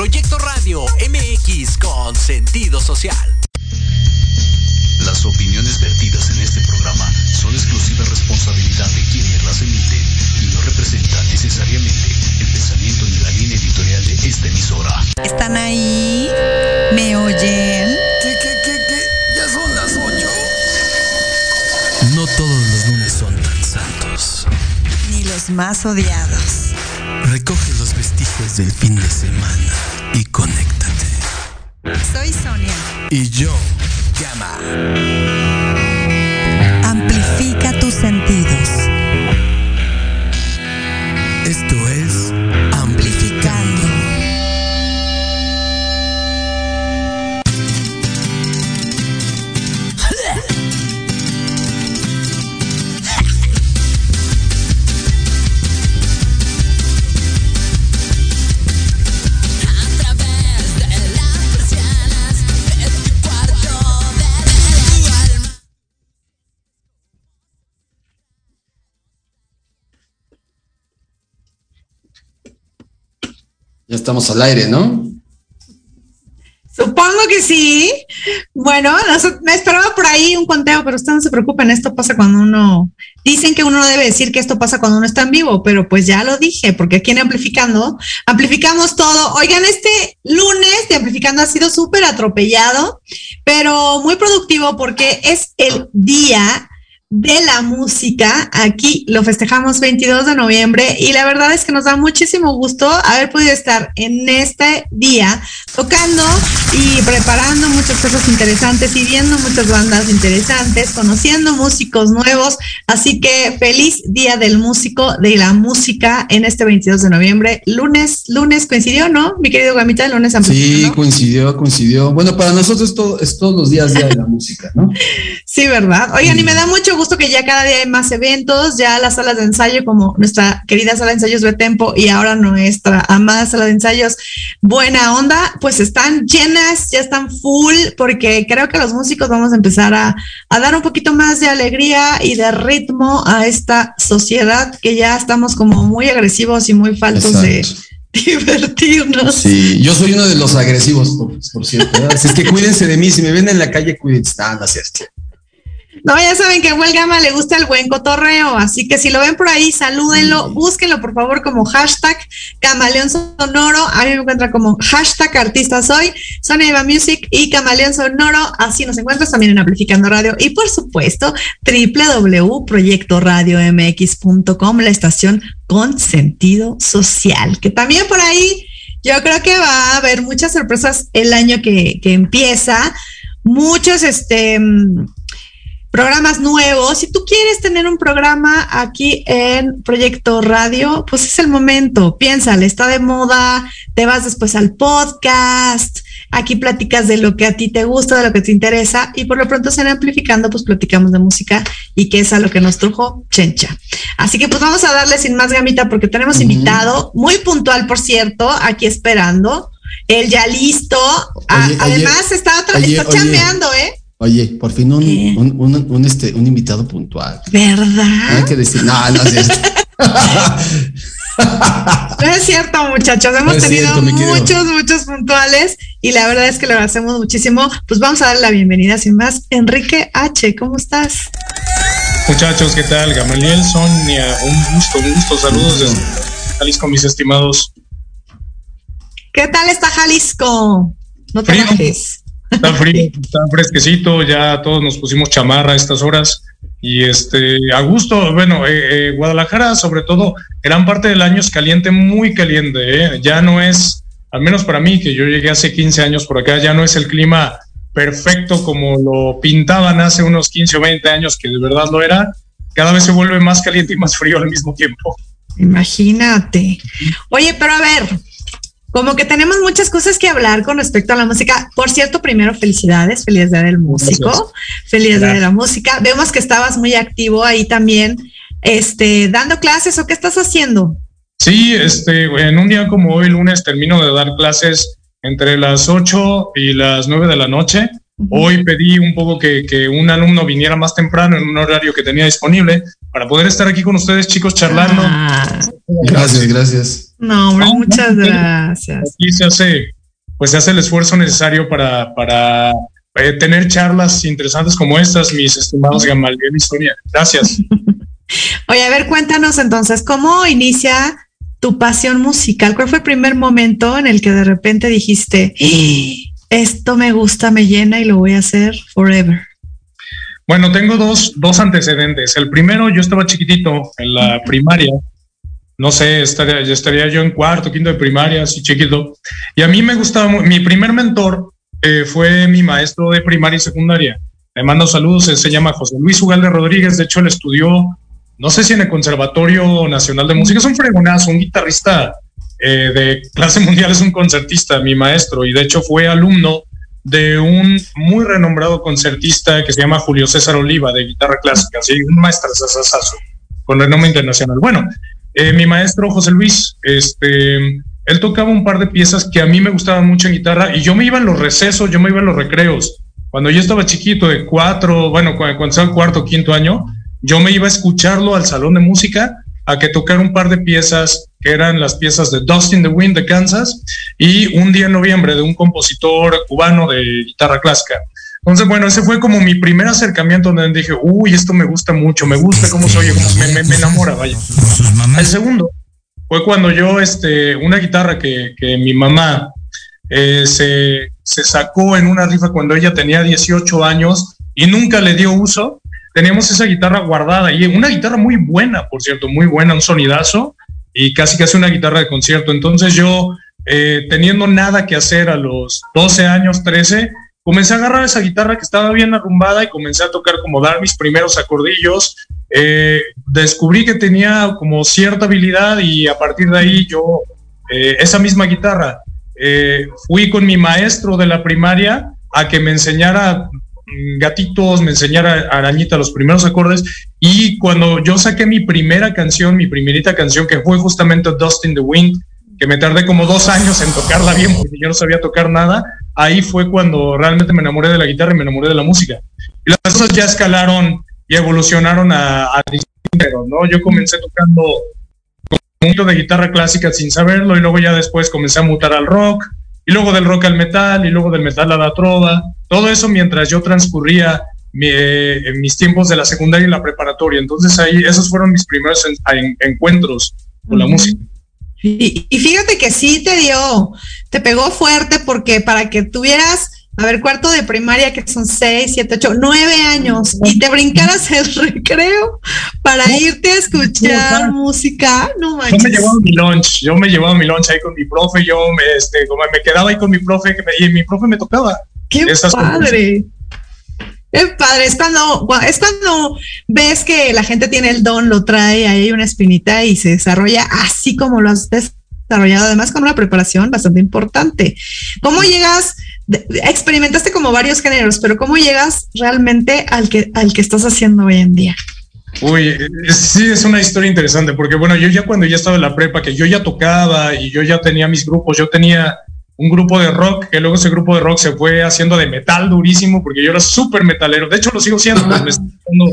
Proyecto Radio MX con sentido social. Las opiniones vertidas en este programa son exclusiva responsabilidad de quienes las emiten y no representan necesariamente el pensamiento ni la línea editorial de esta emisora. ¿Están ahí? ¿Me oyen? ¿Qué, qué, qué, qué? Ya son las ocho. No todos los lunes son tan santos. Ni los más odiados. Recoge los vestigios del fin de semana Y yo, Llama. Estamos al aire, ¿no? Supongo que sí. Bueno, me esperaba por ahí un conteo, pero ustedes no se preocupen, esto pasa cuando uno... Dicen que uno no debe decir que esto pasa cuando uno está en vivo, pero pues ya lo dije, porque aquí en Amplificando, amplificamos todo. Oigan, este lunes de Amplificando ha sido súper atropellado, pero muy productivo porque es el día de la música. Aquí lo festejamos 22 de noviembre y la verdad es que nos da muchísimo gusto haber podido estar en este día tocando y preparando muchas cosas interesantes y viendo muchas bandas interesantes, conociendo músicos nuevos. Así que feliz día del músico, de la música en este 22 de noviembre. Lunes, lunes coincidió, ¿no? Mi querido Gamita, el lunes Sí, coincidió, coincidió. Bueno, para nosotros todo, es todos los días día de la música, ¿no? Sí, ¿verdad? Oigan, y me da mucho gusto que ya cada día hay más eventos, ya las salas de ensayo, como nuestra querida sala de ensayos Betempo y ahora nuestra amada sala de ensayos Buena Onda, pues están llenas, ya están full, porque creo que los músicos vamos a empezar a, a dar un poquito más de alegría y de ritmo a esta sociedad que ya estamos como muy agresivos y muy faltos de divertirnos. Sí, yo soy uno de los agresivos, por, por cierto. Así es que cuídense de mí. Si me ven en la calle, cuídense. Ah, no, es. No, ya saben que a Huel Gama le gusta el buen cotorreo, así que si lo ven por ahí, salúdenlo, búsquenlo por favor como hashtag Camaleón Sonoro, a mí me encuentran como hashtag artista soy, Sonia Eva Music y Camaleón Sonoro, así nos encuentras también en Amplificando Radio y por supuesto www.proyectoradiomx.com, la estación con sentido social, que también por ahí yo creo que va a haber muchas sorpresas el año que, que empieza, muchos este programas nuevos. Si tú quieres tener un programa aquí en Proyecto Radio, pues es el momento. Piénsale, está de moda, te vas después al podcast, aquí platicas de lo que a ti te gusta, de lo que te interesa, y por lo pronto en Amplificando, pues platicamos de música y que es a lo que nos trujo Chencha. Así que pues vamos a darle sin más gamita porque tenemos invitado, muy puntual, por cierto, aquí esperando. Él ya listo. Oye, además, está, tra- oye, está oye. chambeando, ¿eh? Oye, por fin un, un, un, un, este, un invitado puntual. ¿Verdad? Hay que decir, no, no es cierto. No es cierto, muchachos. Hemos No tenido cierto, muchos, muchos puntuales y la verdad es que lo agradecemos muchísimo. Pues vamos a darle la bienvenida sin más. Enrique H, ¿cómo estás? Muchachos, ¿qué tal? Gamaliel, Sonia, un gusto, un gusto. Saludos desde Jalisco, mis estimados. ¿Qué tal está Jalisco? No te enojes. Está frío, está fresquecito, ya todos nos pusimos chamarra a estas horas. Y este, a gusto, bueno, eh, eh, Guadalajara, sobre todo, gran parte del año es caliente, muy caliente. ¿eh? Ya no es, al menos para mí, que yo llegué hace 15 años por acá, ya no es el clima perfecto como lo pintaban hace unos 15 o 20 años, que de verdad lo era. Cada vez se vuelve más caliente y más frío al mismo tiempo. Imagínate. Oye, pero a ver, como que tenemos muchas cosas que hablar con respecto a la música. Por cierto, primero, felicidades, feliz día del músico, Gracias. feliz día de la música. Vemos que estabas muy activo ahí también, este, dando clases o qué estás haciendo. Sí, este, en un día como hoy, lunes, termino de dar clases entre las 8 y las 9 de la noche. Hoy pedí un poco que, que un alumno viniera más temprano en un horario que tenía disponible para poder estar aquí con ustedes, chicos, charlando. Ah, Gracias, gracias. No, hombre, muchas gracias. Aquí se hace, pues se hace el esfuerzo necesario para, para eh, tener charlas interesantes como estas, mis estimados Gamaliel y Sonia. Gracias. Oye, a ver, cuéntanos entonces, ¿cómo inicia tu pasión musical? ¿Cuál fue el primer momento en el que de repente dijiste, "Ah, esto me gusta, me llena y lo voy a hacer forever? Bueno, tengo dos, dos antecedentes. El primero, yo estaba chiquitito en la primaria. No sé, estaría, estaría yo en cuarto, quinto de primaria, así chiquito. Y a mí me gustaba, mi primer mentor eh, fue mi maestro de primaria y secundaria. Le mando saludos, se llama José Luis Ugalde Rodríguez. De hecho, él estudió, no sé si en el Conservatorio Nacional de Música, es un fregonazo, un guitarrista eh, de clase mundial, es un concertista, mi maestro. Y de hecho, fue alumno de un muy renombrado concertista que se llama Julio César Oliva, de guitarra clásica, sí, un maestro con renombre internacional. Bueno, eh, mi maestro José Luis, este, él tocaba un par de piezas que a mí me gustaban mucho en guitarra y yo me iba en los recesos, yo me iba en los recreos. Cuando yo estaba chiquito, de cuatro, bueno, cu- cuando estaba en cuarto, quinto año, yo me iba a escucharlo al salón de música a que tocara un par de piezas que eran las piezas de Dust in the Wind de Kansas y un día en noviembre de un compositor cubano de guitarra clásica. Entonces, bueno, ese fue como mi primer acercamiento donde dije, uy, esto me gusta mucho, me gusta cómo se oye, me, me, me enamora, vaya. El segundo fue cuando yo, este, una guitarra que, que mi mamá eh, se, se sacó en una rifa cuando ella tenía 18 años y nunca le dio uso. Teníamos esa guitarra guardada y una guitarra muy buena, por cierto, muy buena, un sonidazo y casi casi una guitarra de concierto. Entonces yo, eh, teniendo nada que hacer a los 12 años, 13, comencé a agarrar esa guitarra que estaba bien arrumbada y comencé a tocar como dar mis primeros acordillos. Eh, descubrí que tenía como cierta habilidad y a partir de ahí yo, eh, esa misma guitarra, eh, fui con mi maestro de la primaria a que me enseñara mm, gatitos, me enseñara arañita los primeros acordes y cuando yo saqué mi primera canción, mi primerita canción que fue justamente Dust in the Wind, que me tardé como dos años en tocarla bien porque yo no sabía tocar nada, ahí fue cuando realmente me enamoré de la guitarra y me enamoré de la música. Y las cosas ya escalaron y evolucionaron a, a distintos, ¿no? Yo comencé tocando un poquito de guitarra clásica sin saberlo y luego ya después comencé a mutar al rock y luego del rock al metal y luego del metal a la trova. Todo eso mientras yo transcurría mi, eh, mis tiempos de la secundaria y la preparatoria. Entonces ahí esos fueron mis primeros en- en- encuentros con la música. Y, y fíjate que sí te dio, te pegó fuerte porque para que tuvieras, a ver, cuarto de primaria, que son seis, siete, ocho, nueve años, y te brincaras el recreo para irte a escuchar música, no Yo manches. me llevaba mi lunch, yo me llevaba mi lunch ahí con mi profe, yo me, este, como me quedaba ahí con mi profe que me- y mi profe me tocaba. Qué esas padre. Qué padre. Es cuando, cua- es cuando ves que la gente tiene el don, lo trae, ahí una espinita y se desarrolla así como lo has desarrollado, además con una preparación bastante importante. ¿Cómo llegas? experimentaste como varios géneros, pero ¿cómo llegas realmente al que, al que estás haciendo hoy en día? Uy, sí, es una historia interesante, porque bueno, yo ya cuando ya estaba en la prepa, que yo ya tocaba y yo ya tenía mis grupos, yo tenía un grupo de rock, que luego ese grupo de rock se fue haciendo de metal durísimo, porque yo era súper metalero, de hecho lo sigo siendo, pues, me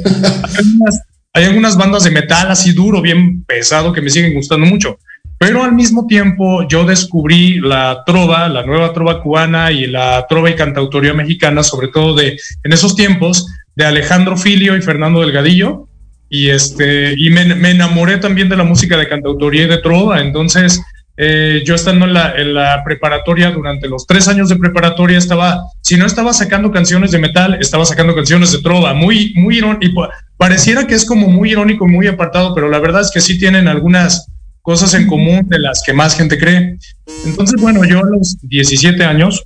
hay, algunas, hay algunas bandas de metal así duro, bien pesado, que me siguen gustando mucho, pero al mismo tiempo yo descubrí la trova, la nueva trova cubana y la trova y cantautoría mexicana, sobre todo de en esos tiempos, de Alejandro Filio y Fernando Delgadillo, y este y me, me enamoré también de la música de cantautoría y de trova. Entonces eh, yo estando en la, en la preparatoria durante los tres años de preparatoria estaba si no estaba sacando canciones de metal estaba sacando canciones de trova muy muy irónico pareciera que es como muy irónico muy apartado pero la verdad es que sí tienen algunas cosas en común de las que más gente cree entonces bueno yo a los 17 años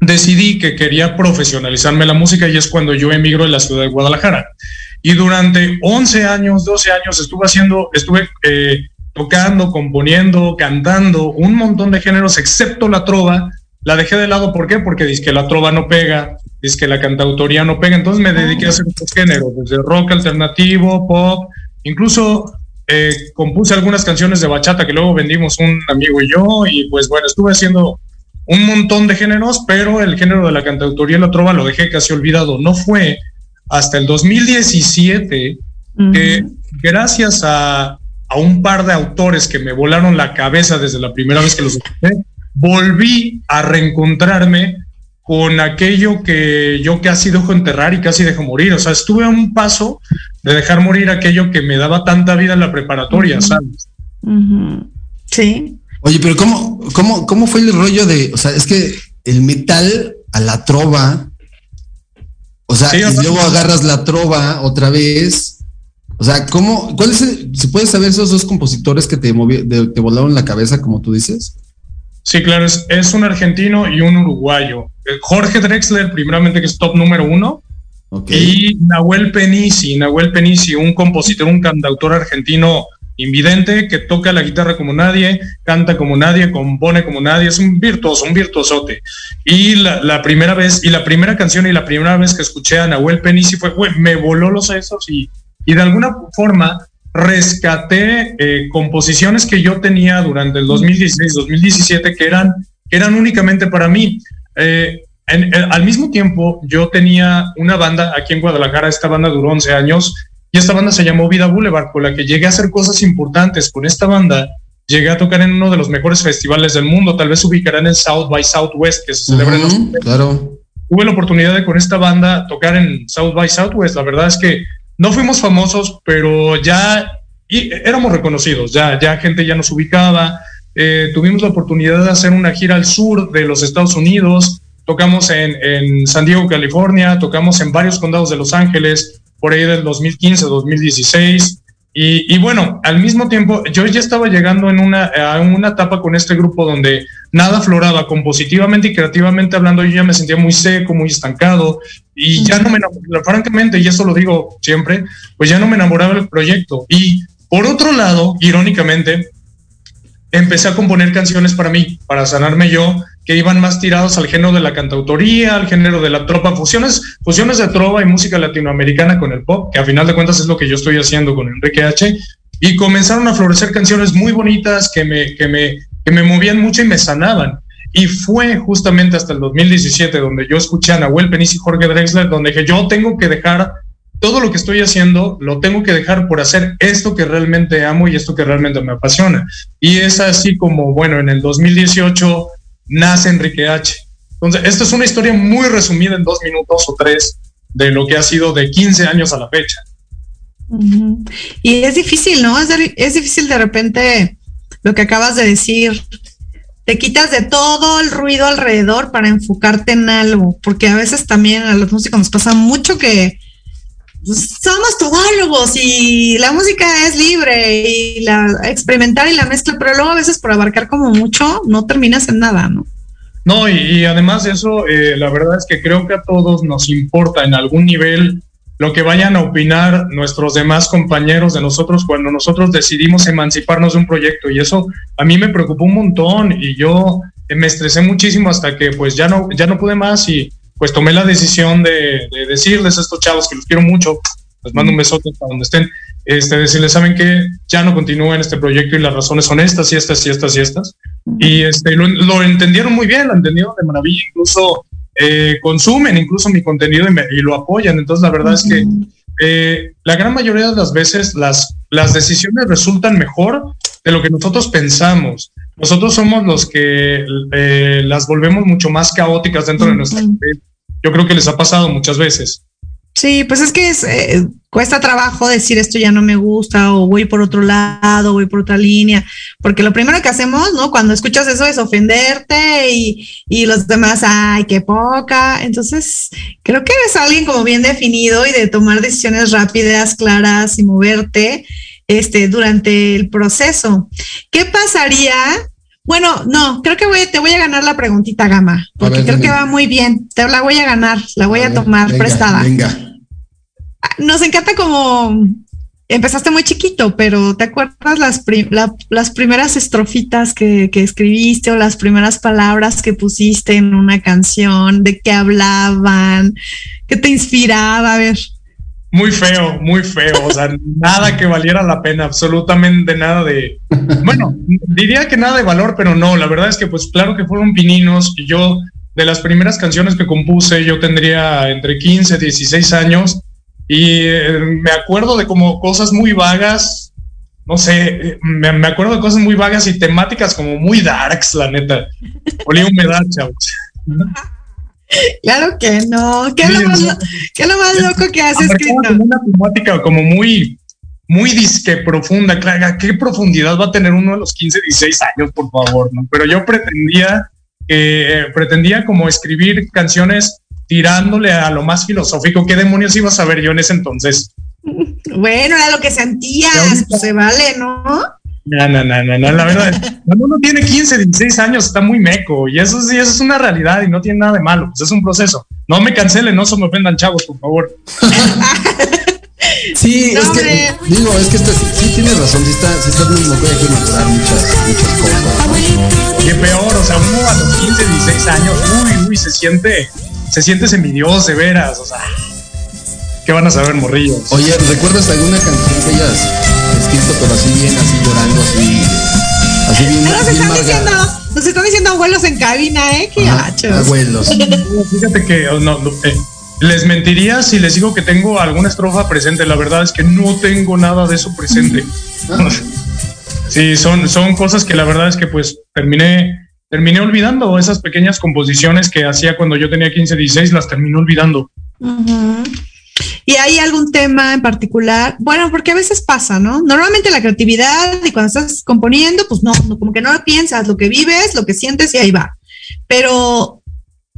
decidí que quería profesionalizarme la música y es cuando yo emigro de la ciudad de Guadalajara. Y durante 11 años, 12 años estuve haciendo, estuve eh, tocando, componiendo, cantando un montón de géneros, excepto la trova. La dejé de lado, ¿por qué? Porque dice que la trova no pega, dice que la cantautoría no pega. Entonces me dediqué a hacer otros géneros, desde rock alternativo, pop, incluso eh, compuse algunas canciones de bachata que luego vendimos un amigo y yo. Y pues bueno, estuve haciendo un montón de géneros, pero el género de la cantautoría y la trova lo dejé casi olvidado. No fue hasta el 2017 que gracias a a un par de autores que me volaron la cabeza desde la primera vez que los escuché, volví a reencontrarme con aquello que yo casi dejo enterrar y casi dejo morir. O sea, estuve a un paso de dejar morir aquello que me daba tanta vida en la preparatoria, ¿sabes? Sí. Oye, pero ¿cómo, cómo, ¿cómo fue el rollo de, o sea, es que el metal a la trova, o sea, Sí, y sea- luego agarras la trova otra vez, o sea, ¿cómo, cuál es, el- se puede saber esos dos compositores que te, movi- de- te volaron la cabeza, como tú dices? Sí, claro, es, es un argentino y un uruguayo. Eh, Jorge Drexler, primeramente, que es top número uno, Ok. y Nahuel Penisi, Nahuel Penisi, un compositor, un cantautor argentino invidente que toca la guitarra como nadie, canta como nadie, compone como nadie, es un virtuoso, un virtuosote. Y la, la primera vez, y la primera canción y la primera vez que escuché a Nahuel Penisi fue, güey, me voló los sesos y, y de alguna forma rescaté eh, composiciones que yo tenía durante el 2016-2017 que eran, que eran únicamente para mí. Eh, en- en- al mismo tiempo, yo tenía una banda aquí en Guadalajara, esta banda duró 11 años, y esta banda se llamó Vida Boulevard, con la que llegué a hacer cosas importantes. Con esta banda llegué a tocar en uno de los mejores festivales del mundo, tal vez ubicarán el South by Southwest, que se celebra en los claro. tuve la oportunidad de con esta banda tocar en South by Southwest. La verdad es que no fuimos famosos, pero ya éramos reconocidos, ya, ya gente ya nos ubicaba. Eh, tuvimos la oportunidad de hacer una gira al sur de los Estados Unidos. Tocamos en, en San Diego, California, tocamos en varios condados de Los Ángeles, por ahí del 2015, 2016. Y, y bueno, al mismo tiempo, yo ya estaba llegando en una, a una etapa con este grupo donde nada floraba compositivamente y creativamente hablando, yo ya me sentía muy seco, muy estancado y ya no me enamoraba, francamente, y eso lo digo siempre, pues ya no me enamoraba del proyecto. Y por otro lado, irónicamente, empecé a componer canciones para mí, para sanarme yo, que iban más tirados al género de la cantautoría, al género de la tropa, fusiones, fusiones de trova y música latinoamericana con el pop, que a final de cuentas es lo que yo estoy haciendo con Enrique H. Y comenzaron a florecer canciones muy bonitas que me, que me, que me movían mucho y me sanaban. Y fue justamente hasta el 2017 donde yo escuché a Nahuel Penis y Jorge Drexler, donde dije, yo tengo que dejar todo lo que estoy haciendo, lo tengo que dejar por hacer esto que realmente amo y esto que realmente me apasiona. Y es así como, bueno, en el 2018 nace Enrique H. Entonces, esta es una historia muy resumida en dos minutos o tres de lo que ha sido de 15 años a la fecha. Y es difícil, ¿no? Es, es difícil de repente lo que acabas de decir. Te quitas de todo el ruido alrededor para enfocarte en algo, porque a veces también a los músicos nos pasa mucho que somos todólogos y la música es libre y la experimentar y la mezcla, pero luego a veces por abarcar como mucho no terminas en nada, ¿no? No, y, y además de eso, eh, la verdad es que creo que a todos nos importa en algún nivel lo que vayan a opinar nuestros demás compañeros de nosotros cuando nosotros decidimos emanciparnos de un proyecto. Y eso a mí me preocupó un montón y yo eh, me estresé muchísimo hasta que pues ya no, ya no pude más y pues tomé la decisión de, de decirles a estos chavos que los quiero mucho, les mando un besote hasta donde estén, este, decirles, saben que ya no continúo en este proyecto y las razones son estas y estas y estas y estas. Y este, lo, lo entendieron muy bien, lo entendieron de maravilla, incluso eh, consumen incluso mi contenido y, me- y lo apoyan. Entonces, la verdad es que eh, la gran mayoría de las veces las, las decisiones resultan mejor de lo que nosotros pensamos. Nosotros somos los que eh, las volvemos mucho más caóticas dentro de nuestra. Yo creo que les ha pasado muchas veces. Sí, pues es que eh, cuesta trabajo decir esto ya no me gusta o voy por otro lado, voy por otra línea, porque lo primero que hacemos, ¿no? Cuando escuchas eso es ofenderte y, y los demás, ay, qué poca. Entonces, creo que eres alguien como bien definido y de tomar decisiones rápidas, claras y moverte este, durante el proceso. ¿Qué pasaría? Bueno, no, creo que voy, te voy a ganar la preguntita, Gama, porque ver, creo que va muy bien. Te la voy a ganar, la voy a, ver, tomar venga, prestada Venga. nos encanta como empezaste muy chiquito, pero ¿te acuerdas las, pri- la- las primeras estrofitas que, que escribiste o las primeras palabras que pusiste en una canción? ¿De qué hablaban? ¿Qué te inspiraba? A ver. Muy feo, muy feo. O sea, nada que valiera la pena, absolutamente nada de. Bueno, diría que nada de valor, pero no. La verdad es que, pues, claro que fueron pininos. Y yo, de las primeras canciones que compuse, yo tendría entre 15 y 16 años. Y eh, me acuerdo de como cosas muy vagas no sé, me, me acuerdo de cosas muy vagas y temáticas como muy darks, la neta. Olía humedad, chavos. Claro que no. ¿Qué es lo más, qué es lo más loco que has escrito? como una temática como muy, muy disque profunda. Claro, ¿qué profundidad va a tener uno de los 15, 16 años, por favor? ¿no? Pero yo pretendía, eh, pretendía como escribir canciones tirándole a lo más filosófico. ¿Qué demonios iba a saber yo en ese entonces? Bueno, era lo que sentías. Pues se vale, ¿no? No, no, no, no, no, la verdad, cuando uno tiene 15, 16 años está muy meco y eso sí, eso es una realidad y no tiene nada de malo, pues es un proceso. No me cancelen, no se me ofendan chavos, por favor. Sí, No, es que, hombre. digo, es que sí tienes razón, sí está, sí estás muy moco hay que muchas, muchas cosas. Qué peor, o sea, uno a los 15, 16 años, uy, uy, se siente, se siente semidios de veras, o sea, ¿qué van a saber, morrillos? Oye, ¿recuerdas alguna canción que hayas escrito, pero así bien, así llorando, así, así bien, Nos bien están marga? diciendo, nos están diciendo abuelos en cabina, ¿eh? Qué Ajá, gachos. abuelos. No, Fíjate que oh, no, no, eh, les mentiría si les digo que tengo alguna estrofa presente, la verdad es que no tengo nada de eso presente. Ah, Sí, son, son cosas que la verdad es que pues terminé, terminé olvidando esas pequeñas composiciones que hacía cuando yo tenía 15, 16, las terminé olvidando. Ujú. ¿Y hay algún tema en particular? Bueno, porque a veces pasa, ¿no? Normalmente la creatividad y cuando estás componiendo, pues no, como que no lo piensas, lo que vives, lo que sientes y ahí va. Pero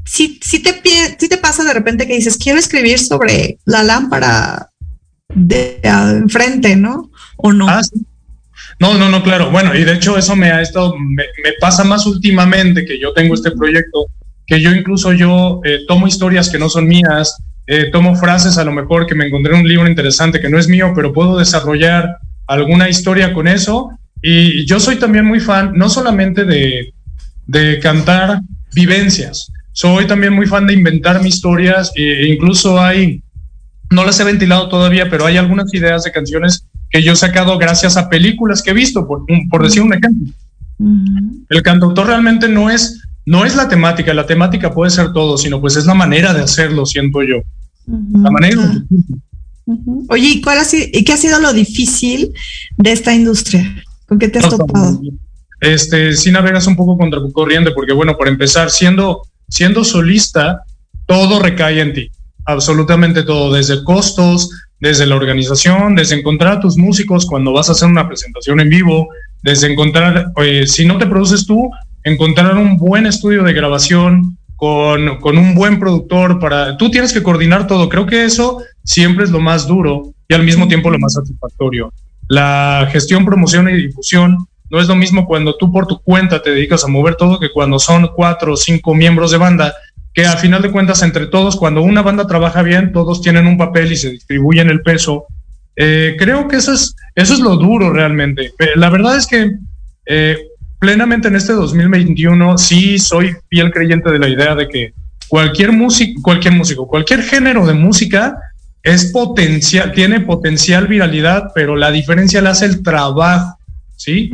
si, si, te, si te pasa de repente que dices, quiero escribir sobre la lámpara de enfrente, ¿no? O no. Ah, sí. No, no, no, claro. Bueno, y de hecho eso me ha estado, me, me pasa más últimamente que yo tengo este proyecto, que yo incluso yo eh, tomo historias que no son mías, eh, tomo frases a lo mejor que me encontré en un libro interesante que no es mío, pero puedo desarrollar alguna historia con eso. Y yo soy también muy fan, no solamente de, de cantar vivencias, soy también muy fan de inventarme historias, e incluso hay, no las he ventilado todavía, pero hay algunas ideas de canciones que yo he sacado gracias a películas que he visto, por, por decir un ejemplo. Ujú. El cantautor realmente no es, no es la temática, la temática puede ser todo, sino pues es la manera de hacerlo, siento yo. La manera. Oye, ¿y, cuál ha sido, ¿y qué ha sido lo difícil de esta industria? ¿Con qué te has topado? Este, sí navegas un poco contra corriente, porque bueno, para empezar, siendo, siendo solista, todo recae en ti, absolutamente todo, desde costos, desde la organización, desde encontrar a tus músicos cuando vas a hacer una presentación en vivo, desde encontrar, eh, si no te produces tú, encontrar un buen estudio de grabación con, con un buen productor para, tú tienes que coordinar todo, creo que eso siempre es lo más duro y al mismo tiempo lo más satisfactorio. La gestión, promoción y difusión no es lo mismo cuando tú por tu cuenta te dedicas a mover todo que cuando son cuatro o cinco miembros de banda, que al final de cuentas entre todos, cuando una banda trabaja bien, todos tienen un papel y se distribuyen el peso. Eh, creo que eso es, eso es lo duro realmente. Eh, la verdad es que eh, plenamente en este 2021 sí soy fiel creyente de la idea de que cualquier músico, cualquier músico, cualquier género de música es potencial, tiene potencial viralidad, pero la diferencia la hace el trabajo, ¿sí?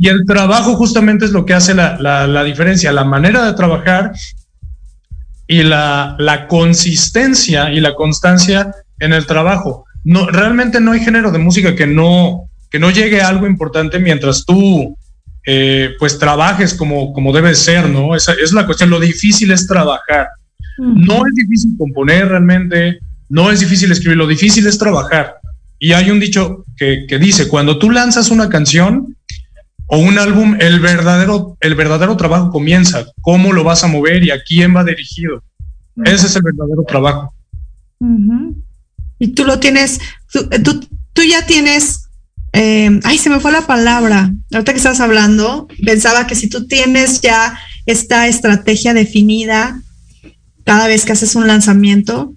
Y el trabajo justamente es lo que hace la, la, la diferencia, la manera de trabajar y la, la, consistencia y la constancia en el trabajo. No, realmente no hay género de música que no, que no llegue a algo importante mientras tú eh, pues trabajes como, como debe ser, ¿no? Esa es la cuestión, lo difícil es trabajar. No es difícil componer realmente, no es difícil escribir, lo difícil es trabajar. Y hay un dicho que, que dice, cuando tú lanzas una canción, o un álbum, el verdadero, el verdadero trabajo comienza. ¿Cómo lo vas a mover y a quién va dirigido? Ese es el verdadero trabajo. Y tú lo tienes, tú, tú, tú ya tienes, eh, ay, se me fue la palabra. Ahorita que estás hablando, pensaba que si tú tienes ya esta estrategia definida cada vez que haces un lanzamiento.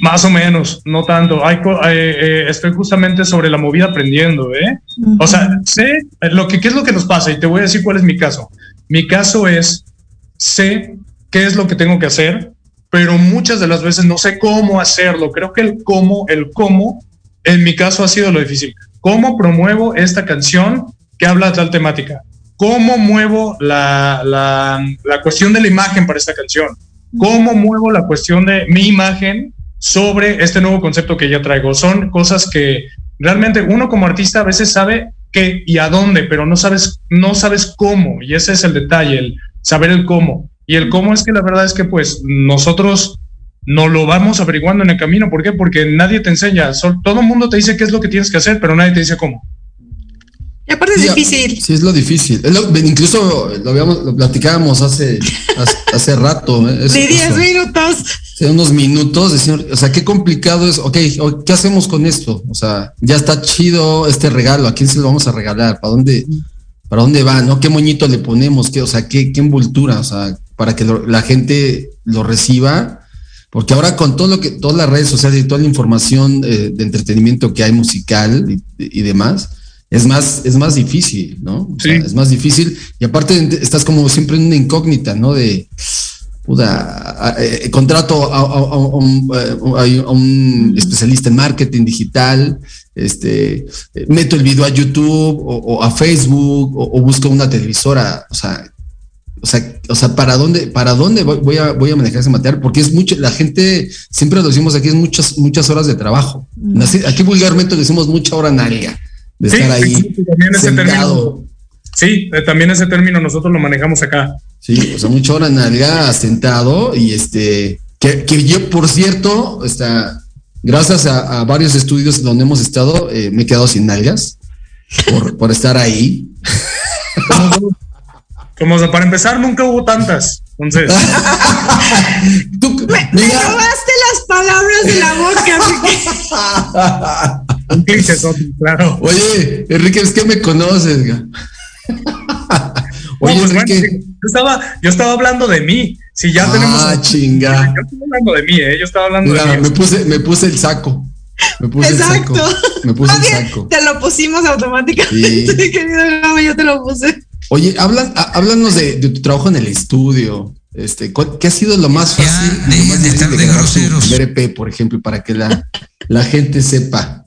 Más o menos, no tanto. Hay, eh, eh, estoy justamente sobre la movida aprendiendo, ¿eh? Uh -huh. O sea, sé lo que, qué es lo que nos pasa y te voy a decir cuál es mi caso. Mi caso es, sé qué es lo que tengo que hacer, pero muchas de las veces no sé cómo hacerlo. Creo que el cómo, el cómo, en mi caso ha sido lo difícil. ¿Cómo promuevo esta canción que habla de tal temática? ¿Cómo muevo la, la, la cuestión de la imagen para esta canción? ¿Cómo muevo la cuestión de mi imagen sobre este nuevo concepto que ya traigo. Son cosas que realmente uno como artista a veces sabe qué y a dónde, pero no sabes, no sabes cómo. Y ese es el detalle, el saber el cómo. Y el cómo es que la verdad es que pues nosotros no lo vamos averiguando en el camino. ¿Por qué? Porque nadie te enseña. Sol- todo el mundo te dice qué es lo que tienes que hacer, pero nadie te dice cómo. Y aparte es Sí, difícil. Sí, es lo difícil. Es lo- incluso lo, habíamos, lo platicábamos hace, hace, hace rato. ¿eh? Es- Ni 10 eso. minutos. Hace unos minutos, decir, o sea, qué complicado es. Ok, ¿qué hacemos con esto? O sea, ya está chido este regalo. ¿A quién se lo vamos a regalar? ¿Para dónde, para dónde va? ¿No? ¿Qué moñito le ponemos? ¿Qué, o sea, qué, qué envoltura? O sea, para que lo- la gente lo reciba. Porque ahora con todo lo que, todas las redes sociales y toda la información eh, de entretenimiento que hay musical y, y demás, es más, es más difícil, ¿no? O sea, Sí. es más difícil. Y aparte estás como siempre en una incógnita, ¿no? De, puta, eh, contrato a, a- a- a un, eh, a un especialista en marketing digital, este, meto el video a YouTube o, o a Facebook o, o busco una televisora, o sea, o sea, o sea, ¿para dónde, para dónde voy, voy a, voy a manejar ese material? Porque es mucho, la gente, siempre lo decimos aquí, es muchas, muchas horas de trabajo. Aquí vulgarmente decimos mucha hora nalga de Sí, estar ahí sí, también ese término. Sí, eh, también ese término nosotros lo manejamos acá. Sí, o sea, mucha hora nalga sentado y este, que, que yo, por cierto, está, gracias a, a varios estudios donde hemos estado, eh, me he quedado sin nalgas por, por estar ahí. Como para empezar, nunca hubo tantas. Entonces, Tú, Me robaste las palabras de la boca. Enrique. un cliché, claro. oye, Enrique, es que me conoces. Oye, No, pues, Enrique. yo, estaba, yo estaba hablando de mí. Si ya Ah, tenemos. chinga. Yo estaba hablando de mí, ¿eh? Yo estaba hablando Mira, de mí. me puse, me puse el saco. Me puse Exacto. el saco. Me puse el saco. te lo pusimos automáticamente, Sí. querido Gama, yo te lo puse. Oye, hablan, há- háblanos de, de tu trabajo en el estudio. Este, ¿cuál- ¿qué ha sido lo más fácil? lo más de estar de grabar tu groseros. primer EP, por ejemplo, para que la, la gente sepa.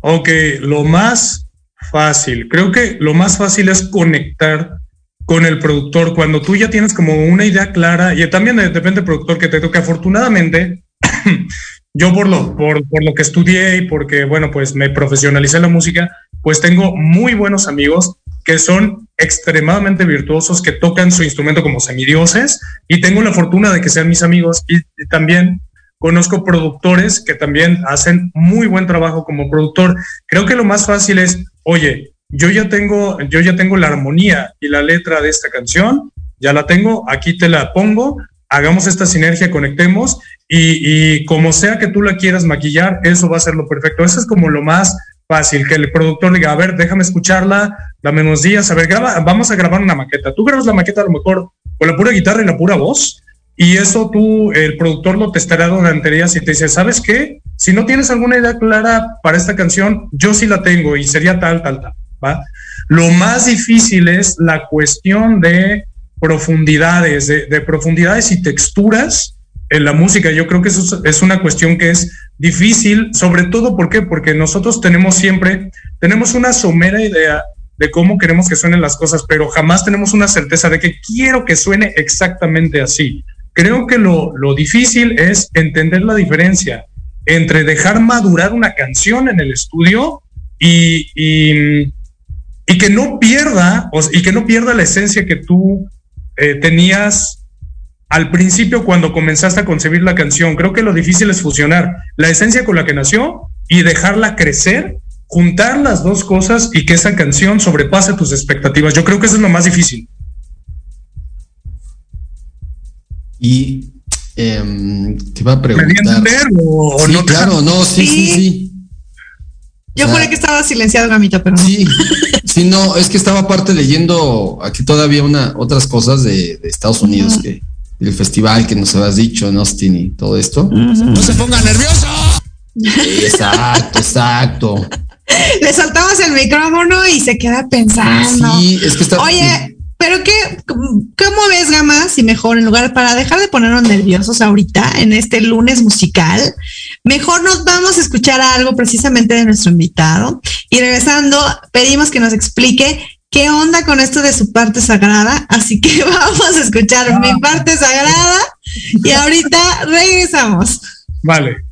Ok, lo más fácil. Creo que lo más fácil es conectar con el productor cuando tú ya tienes como una idea clara y también de- depende del productor que te toque. Afortunadamente, yo por lo, por, por lo que estudié y porque, bueno, pues me profesionalicé en la música, pues tengo muy buenos amigos que son extremadamente virtuosos, que tocan su instrumento como semidioses y tengo la fortuna de que sean mis amigos y, también conozco productores que también hacen muy buen trabajo como productor. Creo que lo más fácil es, oye, yo ya tengo, yo ya tengo la armonía y la letra de esta canción, ya la tengo, aquí te la pongo, hagamos esta sinergia, conectemos y, y como sea que tú la quieras maquillar, eso va a ser lo perfecto. Eso es como lo más fácil, que el productor diga, a ver, déjame escucharla, dame unos días, a ver, graba, vamos a grabar una maqueta. Tú grabas la maqueta a lo mejor con la pura guitarra y la pura voz, y eso tú, el productor lo testará durante días y te dice, ¿sabes qué? Si no tienes alguna idea clara para esta canción, yo sí la tengo y sería tal, tal, tal, ¿va? Lo más difícil es la cuestión de profundidades, de, de profundidades y texturas en la música. Yo creo que eso es, una cuestión que es difícil, sobre todo, ¿por? Porque nosotros tenemos siempre, tenemos una somera idea de cómo queremos que suenen las cosas, pero jamás tenemos una certeza de que quiero que suene exactamente así. Creo que lo, lo difícil es entender la diferencia entre dejar madurar una canción en el estudio y, y, que no pierda, y que no pierda la esencia que tú eh, tenías al principio cuando comenzaste a concebir la canción. Creo que lo difícil es fusionar la esencia con la que nació y dejarla crecer, juntar las dos cosas y que esa canción sobrepase tus expectativas. Yo creo que eso es lo más difícil. Y em, te iba a ¿Me di a preguntar. o, o Sí, no? claro, no, sí, sí, Sí. sí. Yo juré que estaba silenciado, Gamita, pero no. Sí, sí, no, es que estaba aparte leyendo aquí todavía una, otras cosas de, de Estados Unidos, que el festival que nos habías dicho en Austin y todo esto. No se ponga nervioso. Exacto, exacto. Le soltamos el micrófono y se queda pensando. Sí, es que está. Oye, pero qué, ¿cómo ves, Gama? Si mejor, en lugar para dejar de ponernos nerviosos ahorita, en este lunes musical, mejor nos vamos a escuchar algo precisamente de nuestro invitado. Y regresando, pedimos que nos explique qué onda con esto de su parte sagrada. Así que vamos a escuchar mi parte sagrada y ahorita regresamos. Vale.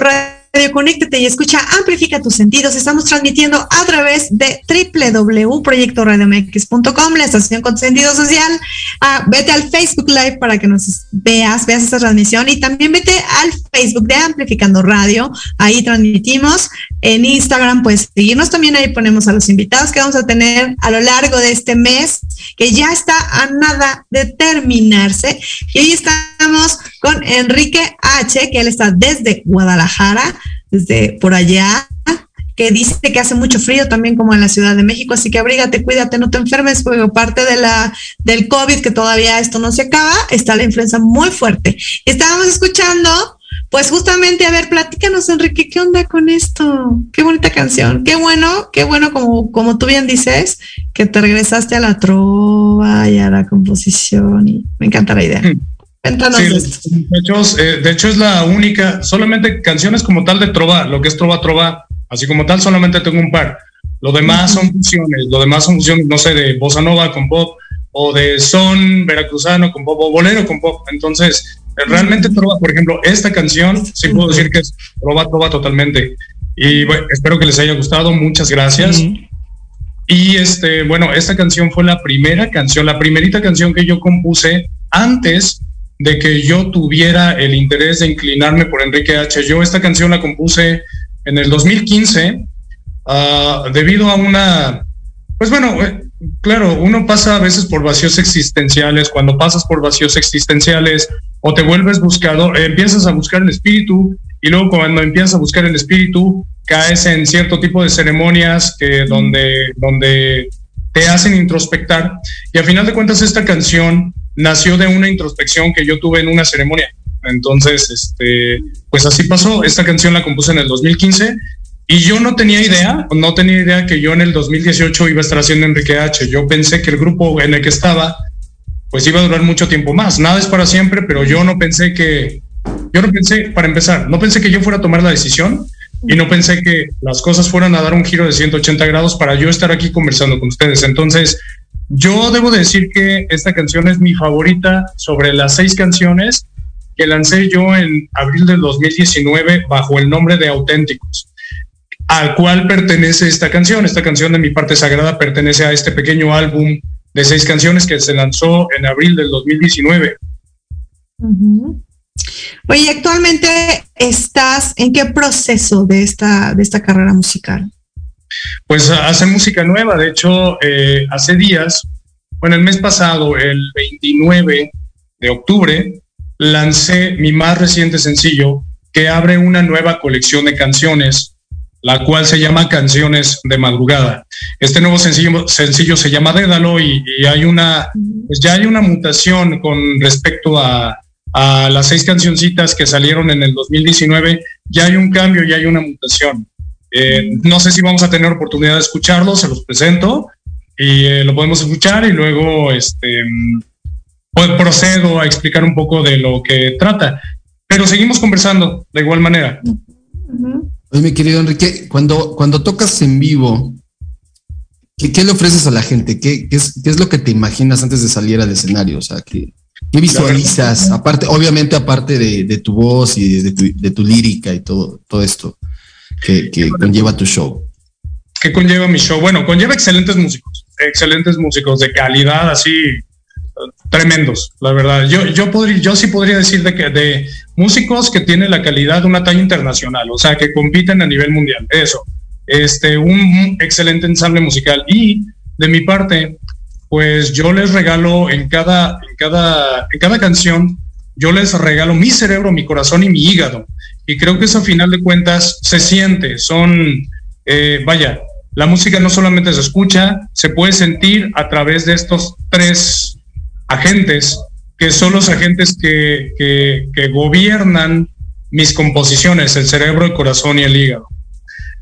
Radio, conéctate y escucha Amplifica tus sentidos. Estamos transmitiendo a través de www.proyectoradiomx.com, la estación con sentido social. Ah, vete al Facebook Live para que nos veas, veas esta transmisión y también vete al Facebook de Amplificando Radio. Ahí transmitimos. En Instagram, pues seguirnos también. Ahí ponemos a los invitados que vamos a tener a lo largo de este mes, que ya está a nada de terminarse. Y hoy estamos con Enrique H., que él está desde Guadalajara, desde por allá, que dice que hace mucho frío también como en la Ciudad de México, así que abrígate, cuídate, no te enfermes, porque aparte de la, del COVID, que todavía esto no se acaba, está la influenza muy fuerte. Estábamos escuchando, pues justamente, a ver, platícanos, Enrique, ¿qué onda con esto? Qué bonita canción, qué bueno, qué bueno, como, como tú bien dices, que te regresaste a la trova y a la composición, y me encanta la idea. Cuéntanos Sí, esto. muchachos, eh, de hecho es la única, solamente canciones como tal de trova, lo que es trova trova, así como tal solamente tengo un par. Lo demás son fusiones, lo demás son fusiones, no sé, de bossa nova con pop o de son veracruzano con pop o bolero con pop. Entonces, eh, realmente trova, por ejemplo, esta canción, sí puedo decir que es trova trova totalmente. Y bueno, espero que les haya gustado, muchas gracias. Y este, bueno, esta canción fue la primera canción, la primerita canción que yo compuse antes de que yo tuviera el interés de inclinarme por Enrique H. Yo esta canción la compuse en el 2015 ah, debido a una, pues bueno, eh, claro, uno pasa a veces por vacíos existenciales, cuando pasas por vacíos existenciales o te vuelves buscador, eh, empiezas a buscar el espíritu y luego cuando empiezas a buscar el espíritu caes en cierto tipo de ceremonias que donde, donde te hacen introspectar. Y a final de cuentas esta canción nació de una introspección que yo tuve en una ceremonia. Entonces, este, pues así pasó. Esta canción la compuse en el 2015 y yo no tenía idea, no tenía idea que yo en el 2018 iba a estar haciendo Enrique H. Yo pensé que el grupo en el que estaba, pues iba a durar mucho tiempo más. Nada es para siempre, pero yo no pensé que, yo no pensé, para empezar, no pensé que yo fuera a tomar la decisión y no pensé que las cosas fueran a dar un giro de 180 grados para yo estar aquí conversando con ustedes. Entonces, yo debo decir que esta canción es mi favorita sobre las seis canciones que lancé yo en abril del 2019 bajo el nombre de Auténticos, al cual pertenece esta canción. Esta canción de mi parte sagrada pertenece a este pequeño álbum de seis canciones que se lanzó en abril del 2019. Ujú. Oye, actualmente estás en qué proceso de esta, de esta carrera musical? Pues hace música nueva, de hecho, eh, hace días, bueno, el mes pasado, el 29 de octubre, lancé mi más reciente sencillo que abre una nueva colección de canciones, la cual se llama Canciones de Madrugada. Este nuevo sencillo, sencillo se llama Dédalo y, y hay una, pues ya hay una mutación con respecto a, a las seis cancioncitas que salieron en el 2019, ya hay un cambio, ya hay una mutación. Eh, no sé si vamos a tener oportunidad de escucharlo, se los presento y eh, lo podemos escuchar y luego este, pues procedo a explicar un poco de lo que trata. Pero seguimos conversando de igual manera. Oye, mi querido Enrique, cuando, tocas en vivo, ¿qué, le ofreces a la gente? ¿Qué, es, lo que te imaginas antes de salir al escenario? O sea, ¿qué, visualizas? Aparte, obviamente, aparte de, tu voz y de tu, de tu lírica y todo esto que, que conlleva tu show. ¿Qué conlleva mi show? Bueno, conlleva excelentes músicos, excelentes músicos de calidad así tremendos, la verdad. Yo, yo, podría, yo sí podría decir de que de músicos que tienen la calidad de una talla internacional, o sea, que compiten a nivel mundial. Eso, este, un excelente ensamble musical. Y de mi parte, pues yo les regalo en cada, en cada, en cada canción, yo les regalo mi cerebro, mi corazón y mi hígado. Y creo que eso a final de cuentas se siente, son, eh, vaya, la música no solamente se escucha, se puede sentir a través de estos tres agentes, que son los agentes que, que, que gobiernan mis composiciones, el cerebro, el corazón y el hígado.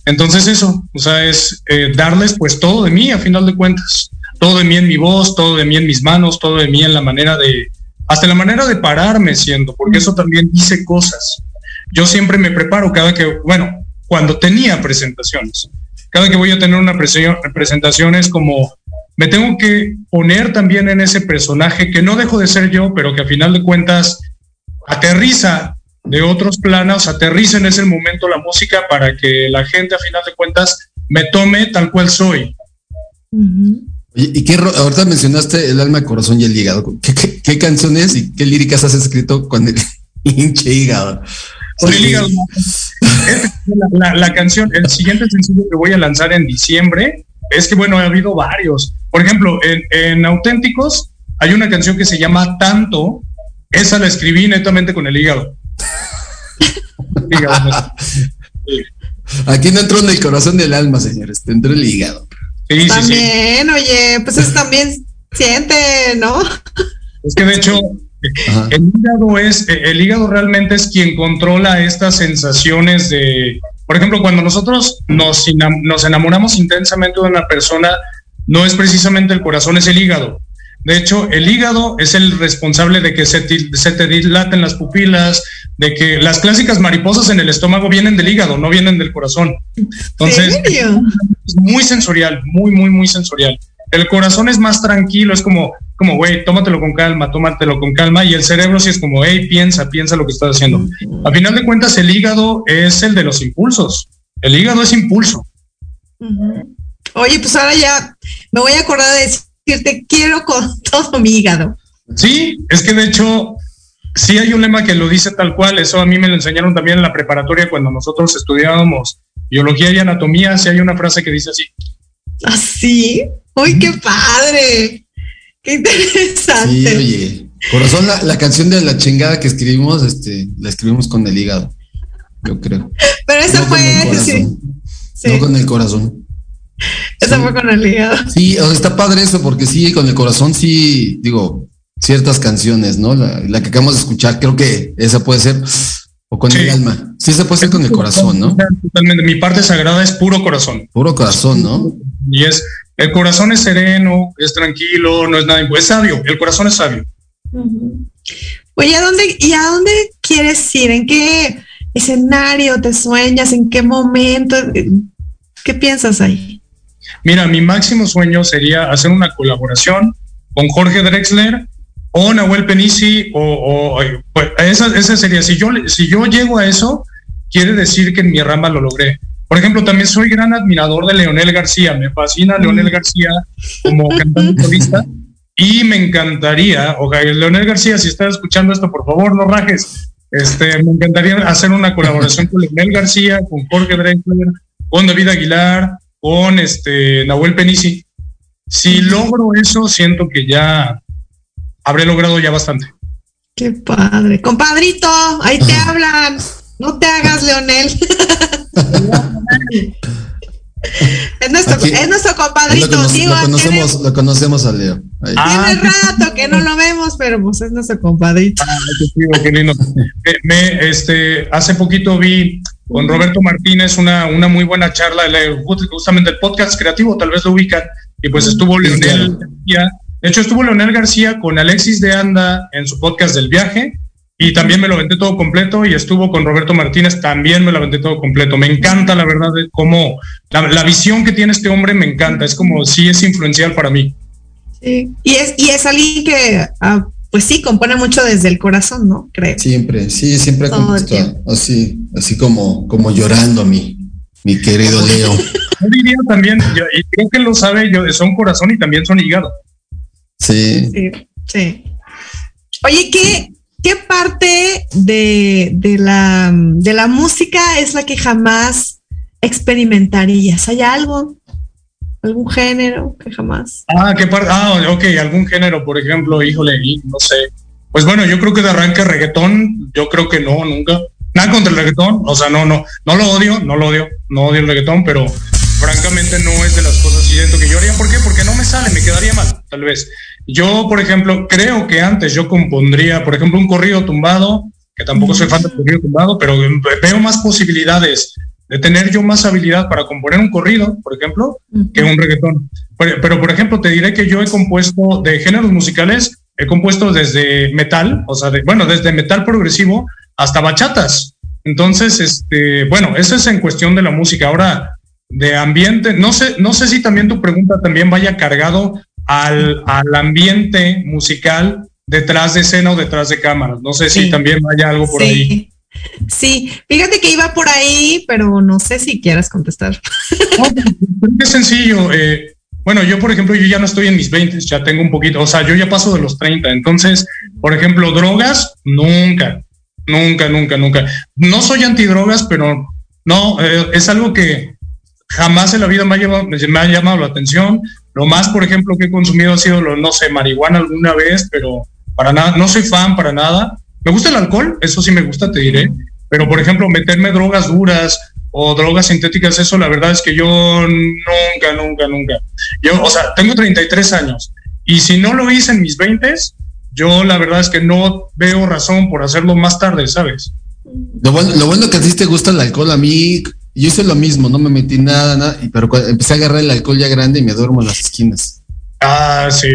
Entonces eso, o sea, es eh, darles pues todo de mí a final de cuentas, todo de mí en mi voz, todo de mí en mis manos, todo de mí en la manera de, hasta la manera de pararme siendo, porque eso también dice cosas. Yo siempre me preparo cada que, bueno, cuando tenía presentaciones, cada que voy a tener una presentación es como, me tengo que poner también en ese personaje que no dejo de ser yo, pero que a final de cuentas aterriza de otros planos, aterriza en ese momento la música para que la gente a final de cuentas me tome tal cual soy. ¿Y qué ahorita mencionaste el alma, corazón y el hígado? ¿Qué, canciones y qué líricas has escrito con el hinche hígado? Con el hígado. La, la, canción, el siguiente sencillo que voy a lanzar en diciembre es que, bueno, ha habido varios. Por ejemplo, en, en Auténticos hay una canción que se llama Tanto. Esa la escribí netamente con el hígado. Aquí no entró en el corazón del alma, señores, entró el hígado. también, oye, pues eso también siente, ¿no? Es que de hecho, el hígado es, el hígado realmente es quien controla estas sensaciones de, por ejemplo, cuando nosotros nos, nos enamoramos intensamente de una persona, no es precisamente el corazón, es el hígado. De hecho, el hígado es el responsable de que se, se, te dilaten las pupilas, de que las clásicas mariposas en el estómago vienen del hígado, no vienen del corazón. Entonces, es muy sensorial, muy, muy, muy sensorial. El corazón es más tranquilo, es como, como, güey, tómatelo con calma, tómatelo con calma. Y el cerebro sí es como, hey, piensa, piensa lo que estás haciendo. A final de cuentas, el hígado es el de los impulsos. El hígado es impulso. Oye, pues ahora ya me voy a acordar de decir te quiero con todo mi hígado. Sí, es que de hecho, sí hay un lema que lo dice tal cual, eso a mí me lo enseñaron también en la preparatoria cuando nosotros estudiábamos biología y anatomía, sí hay una frase que dice así. ¿Así? ¿Ah, ¡Uy, qué padre! ¡Qué interesante! Sí, oye, corazón, la, la canción de la chingada que escribimos, este, la escribimos con el hígado, yo creo. Pero esa fue, sí. No con el corazón. Esa fue con el hígado. Sí, está padre eso, porque sí, con el corazón sí, digo, ciertas canciones, ¿no? La, que acabamos de escuchar, creo que esa puede ser, o con el alma. Sí, esa puede ser con el corazón, ¿no? Totalmente. Mi parte sagrada es puro corazón. Puro corazón, ¿no? Y es, el corazón es sereno, es tranquilo, no es nada, es sabio, el corazón es sabio. Oye, ¿a dónde, ¿y a dónde quieres ir? ¿En qué escenario te sueñas? ¿En qué momento? ¿Qué piensas ahí? Mira, mi máximo sueño sería hacer una colaboración con Jorge Drexler o Nahuel Penisi o, pues, esa, sería, si yo, si yo llego a eso, quiere decir que en mi rama lo logré. Por ejemplo, también soy gran admirador de Leonel García, me fascina Leonel mm. García como cantante solista y me encantaría, ojalá, Leonel García, si estás escuchando esto, por favor, no rajes. Este, me encantaría hacer una colaboración con Leonel García, con Jorge Drexler, con David Aguilar, con este Nahuel Penisi. Si logro eso, siento que ya habré logrado ya bastante. Qué padre. Compadrito, ahí te hablan. No te hagas, Leonel. es, nuestro, es nuestro compadrito. Lo, conocemos, lo conocemos a Leo. Tiene ah, rato que no lo vemos, pero pues es nuestro compadrito. Ah, qué lindo. me, este, hace poquito vi con Roberto Martínez una, una muy buena charla, justamente el podcast creativo, tal vez lo ubican, y pues estuvo Leonel García, de hecho estuvo Leonel García con Alexis de Anda en su podcast del viaje, y también me lo aventé todo completo, y estuvo con Roberto Martínez, también me lo aventé todo completo. Me encanta, la verdad, cómo la, visión que tiene este hombre me encanta, es como si es influencial para mí. Sí, y es, y es alguien que... Ah, pues sí, compone mucho desde el corazón, ¿no? Creo. Siempre, sí, siempre ha compuesto así, así como, como llorando mi, mi querido Leo. Yo diría también, y creo que lo sabe, yo, son corazón y también son hígado. Sí. Sí, sí. Oye, ¿qué, qué parte de, de, la, de la música es la que jamás experimentarías? ¿Hay algo? algún género que jamás. Ah, qué parte. Ah, ok, algún género, por ejemplo, híjole, no sé. Pues bueno, yo creo que de arranque reggaetón, yo creo que no, nunca. Nada contra el reggaetón, o sea, no, no, no lo odio, no lo odio, no odio el reggaetón, pero, francamente no es de las cosas que siento que yo haría. ¿Por qué? Porque no me sale, me quedaría mal, tal vez. Yo, por ejemplo, creo que antes yo compondría, por ejemplo, un corrido tumbado, que tampoco soy fan del corrido tumbado, pero veo más posibilidades de tener yo más habilidad para componer un corrido, por ejemplo, que un reggaetón. Pero, pero, por ejemplo, te diré que yo he compuesto de géneros musicales, he compuesto desde metal, o sea, de, bueno, desde metal progresivo hasta bachatas. Entonces, este, bueno, eso es en cuestión de la música. Ahora, de ambiente, no sé, no sé si también tu pregunta también vaya cargado al, al ambiente musical detrás de escena o detrás de cámaras. No sé si también vaya algo por ahí. Sí, fíjate que iba por ahí, pero no sé si quieras contestar. es sencillo. Eh, bueno, yo, por ejemplo, yo ya no estoy en mis 20, ya tengo un poquito, o sea, yo ya paso de los 30. Entonces, por ejemplo, drogas, nunca. Nunca, nunca, nunca. No soy antidrogas, pero no, eh, es algo que jamás en la vida me ha, llamado la atención. Lo más, por ejemplo, que he consumido ha sido, lo, no sé, marihuana alguna vez, pero para nada, no soy fan para nada. Me gusta el alcohol, eso sí me gusta, te diré, pero por ejemplo, meterme drogas duras o drogas sintéticas, eso la verdad es que yo nunca, nunca, nunca. Yo, o sea, tengo 33 años y si no lo hice en mis 20, yo la verdad es que no veo razón por hacerlo más tarde, ¿sabes? Lo bueno, lo bueno que a ti te gusta el alcohol, a mí, yo hice lo mismo, no me metí nada, nada, pero empecé a agarrar el alcohol ya grande y me duermo en las esquinas. Ah, sí.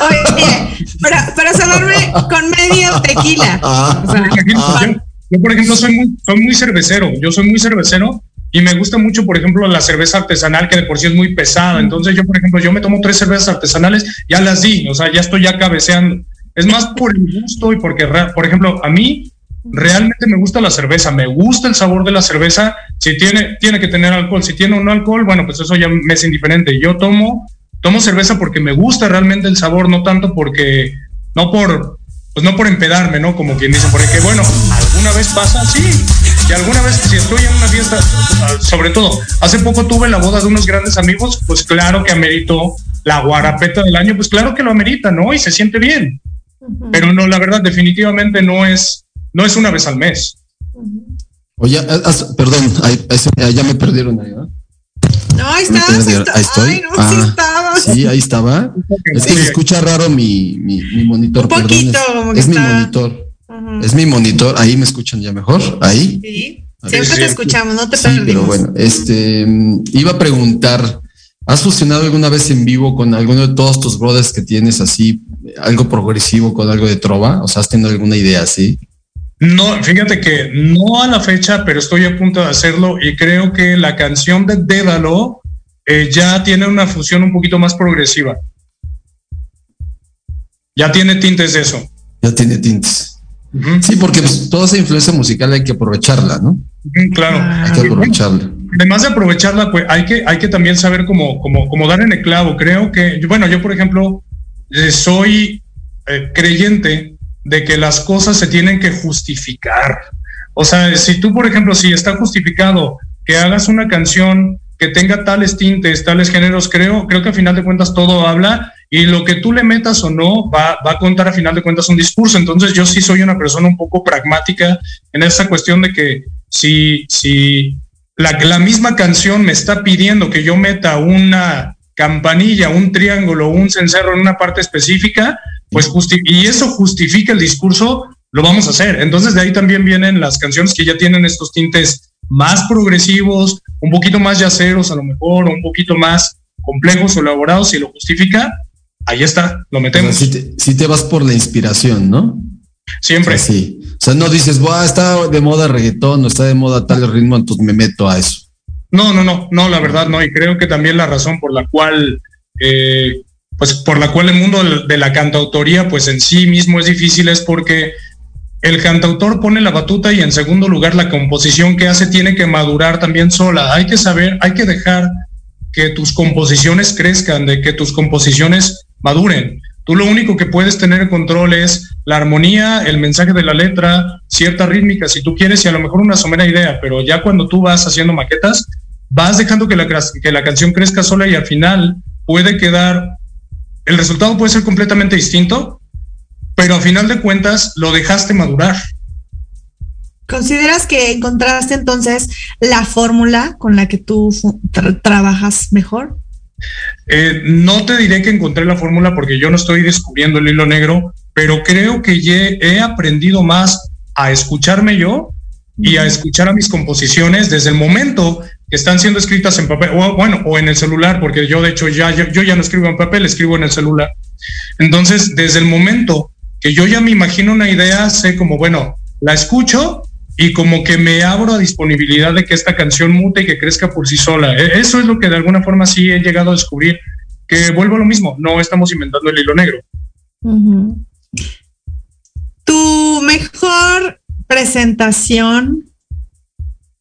Oye, para, para salvarme con medio tequila. O sea, yo, por ejemplo, soy muy, soy muy cervecero, yo soy muy cervecero y me gusta mucho, por ejemplo, la cerveza artesanal, que de por sí es muy pesada. Entonces, yo, por ejemplo, yo me tomo tres cervezas artesanales, ya las di, o sea, ya estoy ya cabeceando. Es más por el gusto y porque, por ejemplo, a mí realmente me gusta la cerveza, me gusta el sabor de la cerveza. Si tiene, tiene que tener alcohol, si tiene no alcohol, bueno, pues eso ya me es indiferente. Yo tomo, tomo cerveza porque me gusta realmente el sabor, no tanto porque, no por, pues no por empedarme, ¿no? Como quien dice, porque bueno, alguna vez pasa, sí, y alguna vez si estoy en una fiesta, sobre todo, hace poco tuve la boda de unos grandes amigos, pues claro que ameritó la guarapeta del año, pues claro que lo amerita, ¿no? Y se siente bien. Pero no, la verdad, definitivamente no es, no es una vez al mes. Oye, perdón, ya me perdieron ahí, ¿no? No, ahí estabas. Ahí estoy. Ay, no, sí ah, estabas. Sí, ahí estaba. Es que se escucha raro mi, mi, mi monitor. Un poquito. Perdón, es, es mi monitor. Es mi monitor, ahí me escuchan ya mejor, ahí. Sí, siempre te escuchamos, no te sí, Pero bueno, este, iba a preguntar, ¿has funcionado alguna vez en vivo con alguno de todos tus brothers que tienes así, algo progresivo con algo de trova? O sea, ¿has tenido alguna idea así? No, fíjate que no a la fecha, pero estoy a punto de hacerlo y creo que la canción de Dédalo eh, ya tiene una fusión un poquito más progresiva. Ya tiene tintes de eso. Ya tiene tintes. Sí, porque pues, toda esa influencia musical hay que aprovecharla, ¿no? claro. Hay que aprovecharla. Además de aprovecharla, pues hay que, hay que también saber cómo, cómo, cómo dar en el clavo. Creo que, bueno, yo por ejemplo, eh, soy eh, creyente de que las cosas se tienen que justificar. O sea, si tú, por ejemplo, si está justificado que hagas una canción que tenga tales tintes, tales géneros, creo, creo que al final de cuentas todo habla y lo que tú le metas o no va, va, a contar a final de cuentas un discurso. Entonces yo sí soy una persona un poco pragmática en esa cuestión de que si, si la, la misma canción me está pidiendo que yo meta una campanilla, un triángulo, un cencerro en una parte específica, pues y eso justifica el discurso, lo vamos a hacer. Entonces de ahí también vienen las canciones que ya tienen estos tintes más progresivos, un poquito más yaceros a lo mejor, un poquito más complejos o elaborados, si lo justifica, ahí está, lo metemos. si, te, vas por la inspiración, ¿no? Siempre. sí. O sea, no dices, Buah, está de moda reggaetón o está de moda tal ritmo, entonces me meto a eso. No, no, no, no, la verdad no. Y creo que también la razón por la cual, eh, pues por la cual el mundo de la cantautoría, pues en sí mismo es difícil, es porque el cantautor pone la batuta y en segundo lugar la composición que hace tiene que madurar también sola. Hay que saber, hay que dejar que tus composiciones crezcan, de que tus composiciones maduren. Tú lo único que puedes tener en control es la armonía, el mensaje de la letra, cierta rítmica, si tú quieres, y a lo mejor una somera idea, pero ya cuando tú vas haciendo maquetas, vas dejando que la, que la canción crezca sola y al final puede quedar, el resultado puede ser completamente distinto, pero a final de cuentas lo dejaste madurar. ¿Consideras que encontraste entonces la fórmula con la que tú tra trabajas mejor? Eh, no te diré que encontré la fórmula porque yo no estoy descubriendo el hilo negro, pero creo que he aprendido más a escucharme yo y a escuchar a mis composiciones desde el momento que están siendo escritas en papel, o bueno, o en el celular, porque yo de hecho ya, yo, ya no escribo en papel, escribo en el celular. Entonces, desde el momento que yo ya me imagino una idea, sé como, bueno, la escucho y como que me abro a disponibilidad de que esta canción mute y que crezca por sí sola. E, eso es lo que de alguna forma sí he llegado a descubrir, que vuelvo a lo mismo, no estamos inventando el hilo negro. Tu mejor presentación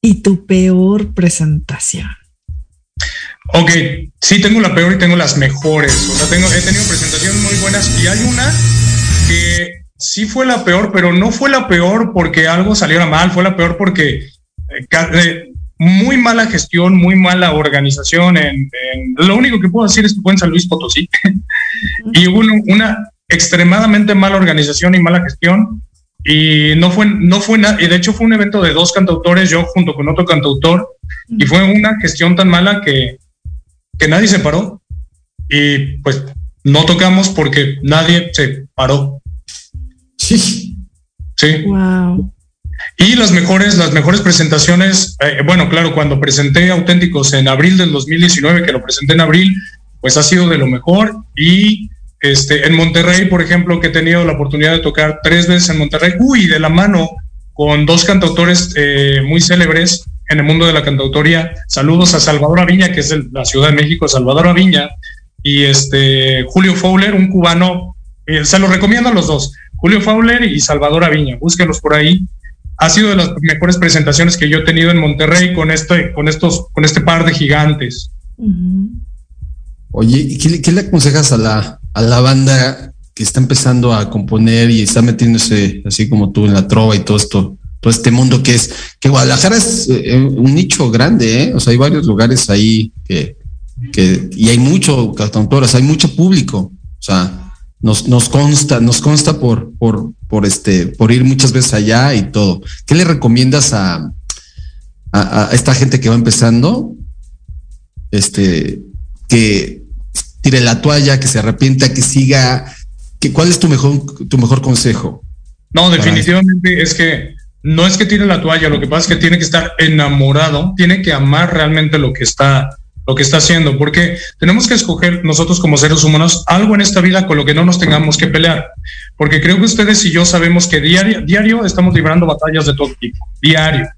y tu peor presentación. Ok, sí tengo la peor y tengo las mejores. O sea, tengo, he tenido presentaciones muy buenas y hay una que sí fue la peor, pero no fue la peor porque algo saliera mal, fue la peor porque eh, eh, muy mala gestión, muy mala organización. En, lo único que puedo decir es que fue en San Luis Potosí y hubo una extremadamente mala organización y mala gestión y no fue, no fue nada, y de hecho fue un evento de dos cantautores, yo junto con otro cantautor, y fue una gestión tan mala que, que nadie se paró y pues no tocamos porque nadie se paró. Sí. Sí. Wow. Y las mejores, las mejores presentaciones, eh, bueno, claro, cuando presenté Auténticos en abril del 2019, que lo presenté en abril, pues ha sido de lo mejor. Y este, en Monterrey, por ejemplo, que he tenido la oportunidad de tocar tres veces en Monterrey, uy, de la mano con dos cantautores eh, muy célebres en el mundo de la cantautoría. Saludos a Salvador Aviña, que es la Ciudad de México, Salvador Aviña, y este Julio Fowler, un cubano. Eh, se los recomiendo a los dos. Julio Fowler y Salvador Aviña, búsquenlos por ahí. Ha sido de las mejores presentaciones que yo he tenido en Monterrey con este, con estos, con este par de gigantes. Oye, ¿qué, ¿qué, le aconsejas a la, a la banda que está empezando a componer y está metiéndose así como tú en la trova y todo esto, todo este mundo que es, que Guadalajara es eh, un nicho grande, ¿eh? O sea, hay varios lugares ahí que, que y hay mucho cantautoras, hay mucho público, o sea, nos, nos consta, nos consta por, por, por este, por ir muchas veces allá y todo. ¿Qué le recomiendas a, a, a esta gente que va empezando? Este, que tire la toalla, que se arrepienta, que siga. Que, ¿Cuál es tu mejor, tu mejor consejo? No, definitivamente es que no es que tire la toalla, lo que pasa es que tiene que estar enamorado, tiene que amar realmente lo que está lo que está haciendo, porque tenemos que escoger nosotros como seres humanos algo en esta vida con lo que no nos tengamos que pelear, porque creo que ustedes y yo sabemos que diario, diario estamos librando batallas de todo tipo, diario,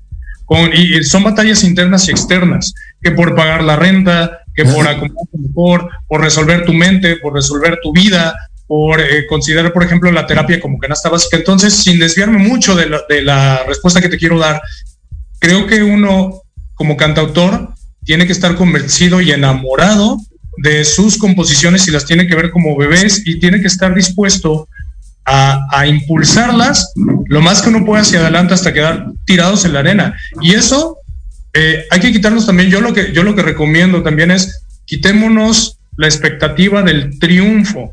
con, y son batallas internas y externas, que por pagar la renta, que por acomodarte mejor, por resolver tu mente, por resolver tu vida, por eh, considerar, por ejemplo, la terapia como canasta básica. Entonces, sin desviarme mucho de la, de la respuesta que te quiero dar, creo que uno como cantautor tiene que estar convencido y enamorado de sus composiciones y las tiene que ver como bebés y tiene que estar dispuesto a, a, impulsarlas lo más que uno pueda hacia adelante hasta quedar tirados en la arena. Y eso eh, hay que quitarnos también, yo lo, que, yo lo que recomiendo también es quitémonos la expectativa del triunfo.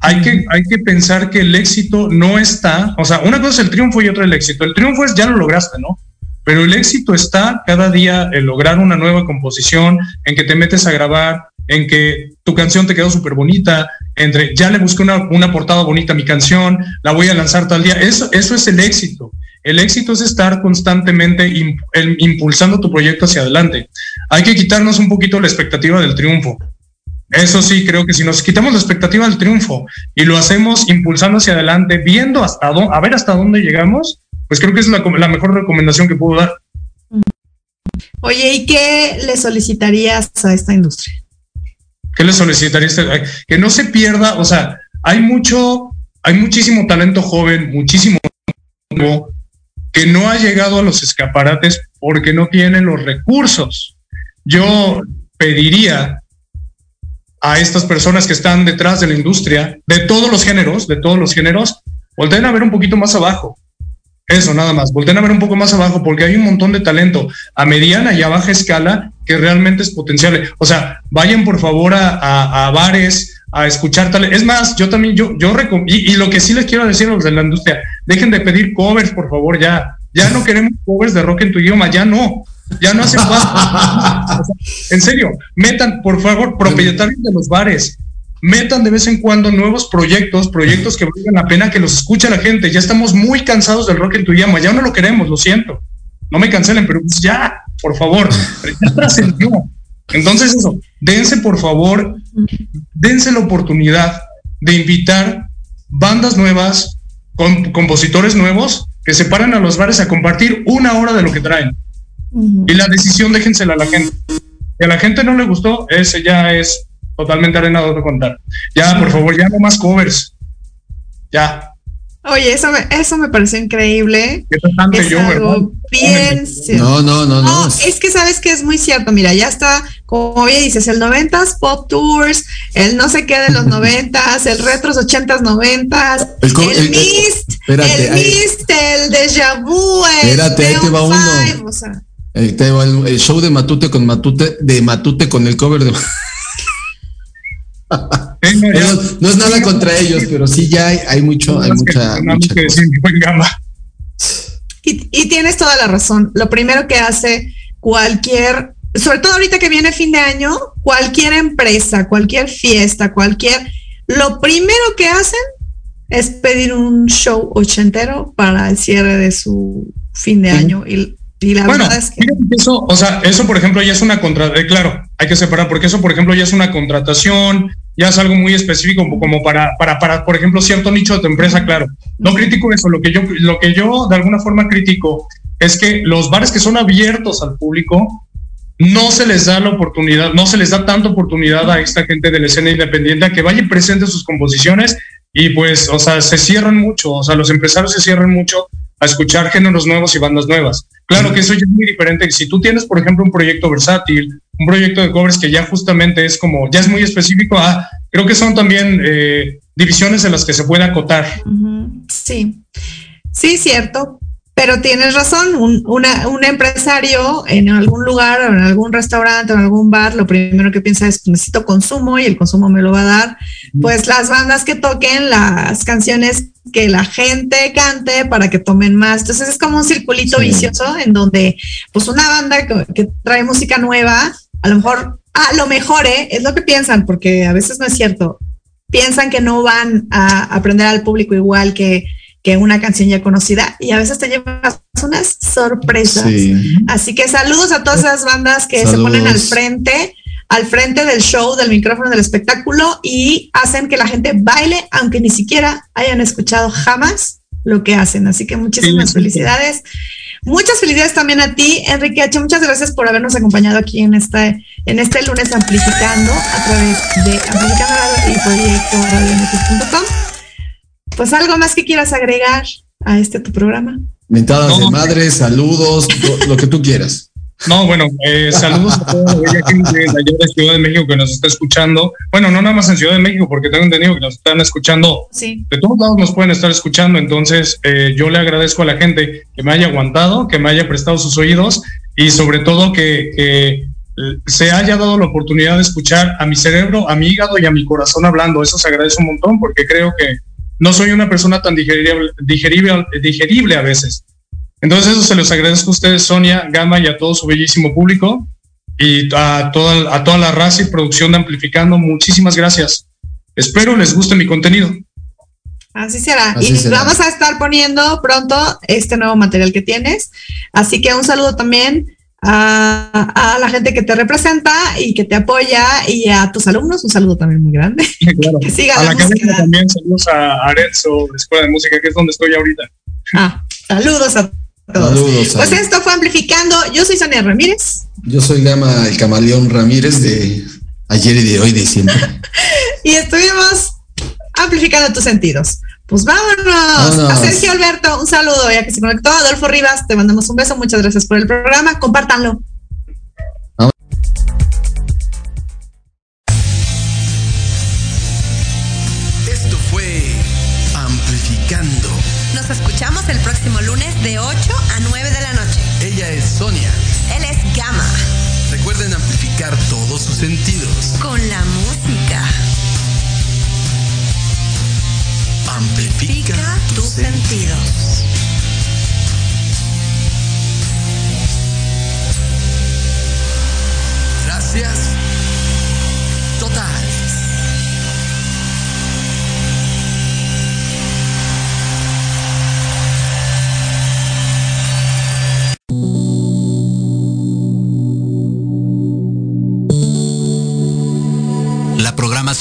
Hay que, hay que pensar que el éxito no está, o sea, una cosa es el triunfo y otra el éxito. El triunfo es ya lo lograste, ¿no? Pero el éxito está cada día en lograr una nueva composición, en que te metes a grabar, en que tu canción te quedó súper bonita, entre ya le busqué una, una, portada bonita a mi canción, la voy a lanzar tal día. Eso, eso es el éxito. El éxito es estar constantemente imp el, impulsando tu proyecto hacia adelante. Hay que quitarnos un poquito la expectativa del triunfo. Eso sí, creo que si nos quitamos la expectativa del triunfo y lo hacemos impulsando hacia adelante, viendo hasta dónde, a ver hasta dónde llegamos, pues creo que es la, la mejor recomendación que puedo dar. Oye, ¿y qué le solicitarías a esta industria? ¿Qué le solicitarías? Que no se pierda, o sea, hay mucho, hay muchísimo talento joven, muchísimo que no ha llegado a los escaparates porque no tiene los recursos. Yo pediría a estas personas que están detrás de la industria, de todos los géneros, de todos los géneros, volteen a ver un poquito más abajo. Eso, nada más. Volten a ver un poco más abajo porque hay un montón de talento a mediana y a baja escala que realmente es potencial. O sea, vayan por favor a, a, a bares, a escuchar tal. Es más, yo también, yo, yo y, y, lo que sí les quiero decir a los de la industria, dejen de pedir covers, por favor, ya. Ya no queremos covers de rock en tu idioma, ya no. Ya no hacen falta. O sea, en serio, metan, por favor, propietarios de los bares, metan de vez en cuando nuevos proyectos, proyectos que valgan la pena que los escuche la gente. Ya estamos muy cansados del rock en tu idioma, ya no lo queremos, lo siento. No me cancelen, pero pues ya, por favor, ya trascendió. Entonces eso, dense por favor, dense la oportunidad de invitar bandas nuevas, con compositores nuevos, que se paren a los bares a compartir una hora de lo que traen. Y la decisión déjensela a la gente. Si a la gente no le gustó, ese ya es totalmente arenado de contar. Ya, por favor, ya no más covers. Ya. Oye, eso me, eso me pareció increíble. Qué Es yo, algo bien. No, no, no, no. No, es que sabes que es muy cierto. Mira, ya está, como bien dices, el 90s Pop Tours, el no sé qué de los 90s, el retros 80s, 90s, El co- el, el- el- Mist, espérate, el ahí- Mist, el Deja Vu, el Espérate, ahí te va Neon uno. Five, o sea, El, te- el- el show de Matute con Matute, de Matute con el cover de. No, ya. No, no es nada contra ellos, pero sí ya hay, hay mucho, hay mucha, cosa. Y, y tienes toda la razón. Lo primero que hace cualquier, sobre todo ahorita que viene fin de año, cualquier empresa, cualquier fiesta, cualquier, lo primero que hacen es pedir un show ochentero para el cierre de su fin de año. Y, y la Bueno, verdad es que eso, o sea, eso por ejemplo ya es una contra, eh, claro, hay que separar porque eso por ejemplo ya es una contratación, ya es algo muy específico como- para, para, para, por ejemplo, cierto nicho de tu empresa, claro. No critico eso, lo que yo, lo que yo de alguna forma critico es que los bares que son abiertos al público no se les da la oportunidad, no se les da tanta oportunidad a esta gente de la escena independiente a que vayan presentes sus composiciones y pues, o sea, se cierran mucho, o sea, los empresarios se cierran mucho a escuchar géneros nuevos y bandas nuevas. Claro que eso ya es muy diferente. Si tú tienes, por ejemplo, un proyecto versátil, un proyecto de covers que ya justamente es como, ya es muy específico, ah, creo que son también eh, divisiones en las que se puede acotar. Sí, sí, cierto. Pero tienes razón, un, una- un empresario en algún lugar, en algún restaurante, en algún bar, lo primero que piensa es necesito consumo y el consumo me lo va a dar. Pues las bandas que toquen las canciones que la gente cante para que tomen más. Entonces es como un circulito Sí. vicioso en donde pues una banda que, que trae música nueva, a lo mejor, a lo mejor ¿eh? es lo que piensan, porque a veces no es cierto. Piensan que no van a aprender al público igual que, que una canción ya conocida y a veces te llevas unas sorpresas. Sí. Así que saludos a todas esas bandas que se ponen al frente, al frente del show, del micrófono, del espectáculo y hacen que la gente baile, aunque ni siquiera hayan escuchado jamás lo que hacen. Así que muchísimas Sí, felicidades. Muchas felicidades también a ti, Enrique H. Muchas gracias por habernos acompañado aquí en este, en este lunes amplificando a través de Amplificando Radio y proyecto. Pues algo más que quieras agregar a este tu programa. Mentadas No. de madre, saludos, lo, lo que tú quieras. No, bueno, eh, saludos a toda la gente de Ciudad de México que nos está escuchando. Bueno, no nada más en Ciudad de México, porque tengo entendido que nos están escuchando Sí. de todos lados nos pueden estar escuchando, entonces eh, yo le agradezco a la gente que me haya aguantado, que me haya prestado sus oídos y sobre todo que, que, eh, se haya dado la oportunidad de escuchar a mi cerebro, a mi hígado y a mi corazón hablando. Eso se agradece un montón porque creo que no soy una persona tan digerible, digerible, digerible a veces. Entonces eso se los agradezco a ustedes, Sonia, Gama y a todo su bellísimo público y a toda, a toda la raza y producción de Amplificando. Muchísimas gracias. Espero les guste mi contenido. Así será. Así y será. vamos a estar poniendo pronto este nuevo material que tienes. Así que un saludo también a, a la gente que te representa y que te apoya y a tus alumnos. Un saludo también muy grande. Claro. Que siga a la la también, saludos a Arezzo, Escuela de Música, que es donde estoy ahorita. Ah, saludos a todos. Saludos. Pues esto fue Amplificando. Yo soy Sonia Ramírez Yo soy Gama, el camaleón Ramírez de ayer y de hoy, de siempre. y estuvimos amplificando tus sentidos. Pues vámonos. Vámonos. A Sergio Alberto, un saludo ya que se conectó. Adolfo Rivas, te mandamos un beso. Muchas gracias por el programa. Compártanlo.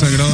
Sagrada